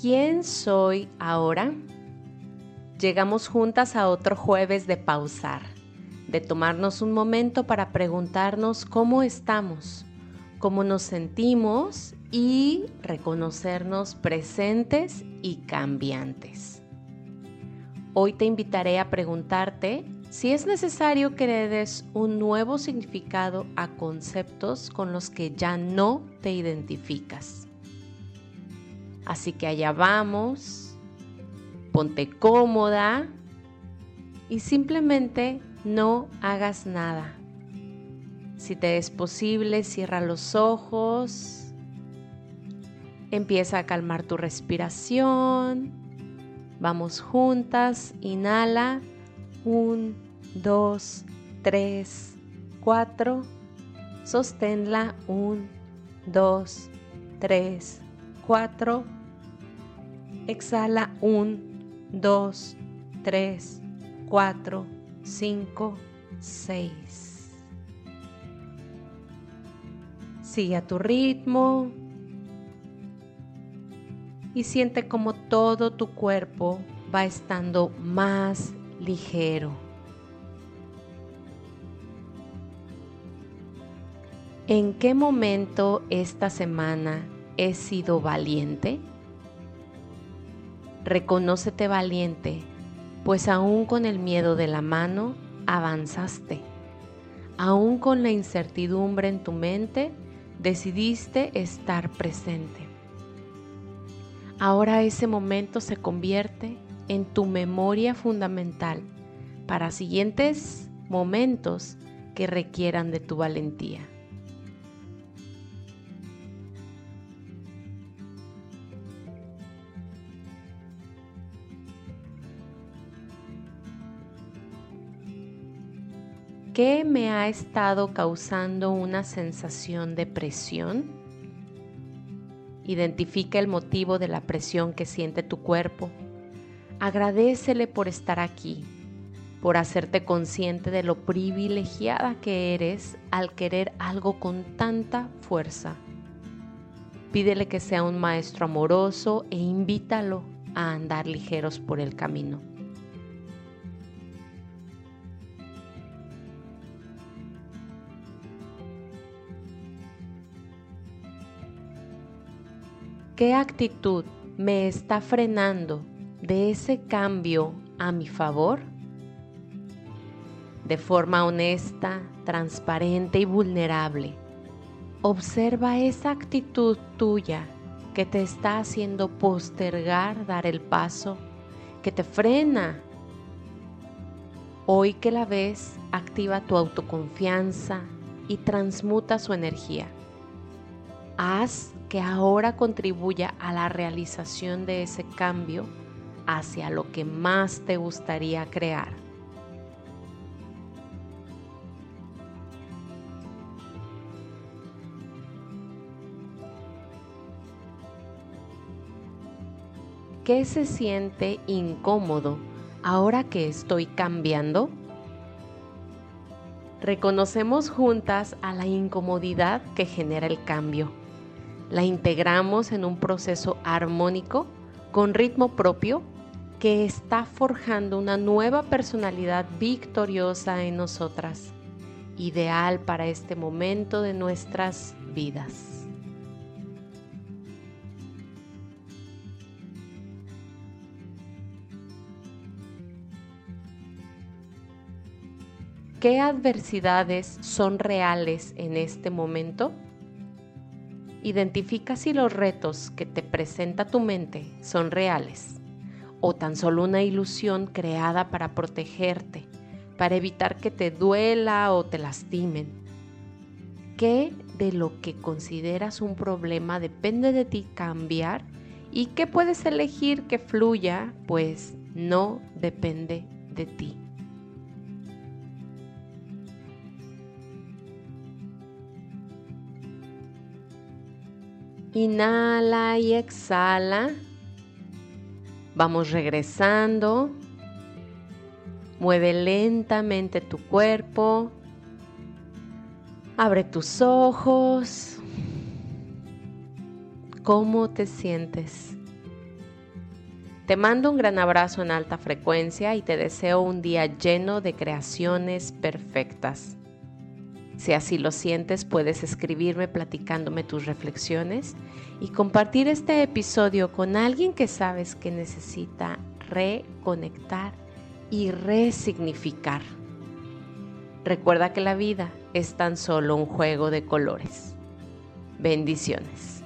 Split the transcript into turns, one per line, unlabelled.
¿Quién soy ahora? Llegamos juntas a otro jueves de pausar, de tomarnos un momento para preguntarnos cómo estamos, cómo nos sentimos y reconocernos presentes y cambiantes. Hoy te invitaré a preguntarte si es necesario que le des un nuevo significado a conceptos con los que ya no te identificas. Así que allá vamos, ponte cómoda. Y simplemente no hagas nada. Si te es posible, cierra los ojos, empieza a calmar tu respiración. Vamos juntas, inhala, un, dos, tres, cuatro, sosténla, un, dos, tres, cuatro Exhala 1, 2, 3, 4, 5, 6. Sigue a tu ritmo y siente como todo tu cuerpo va estando más ligero. ¿En qué momento esta semana he sido valiente? Reconócete valiente, pues aún con el miedo de la mano avanzaste. Aún con la incertidumbre en tu mente, decidiste estar presente. Ahora ese momento se convierte en tu memoria fundamental para siguientes momentos que requieran de tu valentía. ¿Qué me ha estado causando una sensación de presión? Identifica el motivo de la presión que siente tu cuerpo. Agradecele por estar aquí, por hacerte consciente de lo privilegiada que eres al querer algo con tanta fuerza. Pídele que sea un maestro amoroso e invítalo a andar ligeros por el camino. ¿Qué actitud me está frenando de ese cambio a mi favor? De forma honesta, transparente y vulnerable, observa esa actitud tuya que te está haciendo postergar dar el paso, que te frena. Hoy que la ves, activa tu autoconfianza y transmuta su energía. Haz que ahora contribuya a la realización de ese cambio hacia lo que más te gustaría crear. ¿Qué se siente incómodo ahora que estoy cambiando? Reconocemos juntas a la incomodidad que genera el cambio la integramos en un proceso armónico con ritmo propio que está forjando una nueva personalidad victoriosa en nosotras, ideal para este momento de nuestras vidas. ¿Qué adversidades son reales en este momento? Identifica si los retos que te presenta tu mente son reales o tan solo una ilusión creada para protegerte, para evitar que te duela o te lastimen. ¿Qué de lo que consideras un problema depende de ti cambiar y qué puedes elegir que fluya, pues no depende de ti? Inhala y exhala. Vamos regresando. Mueve lentamente tu cuerpo. Abre tus ojos. ¿Cómo te sientes? Te mando un gran abrazo en alta frecuencia y te deseo un día lleno de creaciones perfectas. Si así lo sientes, puedes escribirme platicándome tus reflexiones y compartir este episodio con alguien que sabes que necesita reconectar y resignificar. Recuerda que la vida es tan solo un juego de colores. Bendiciones.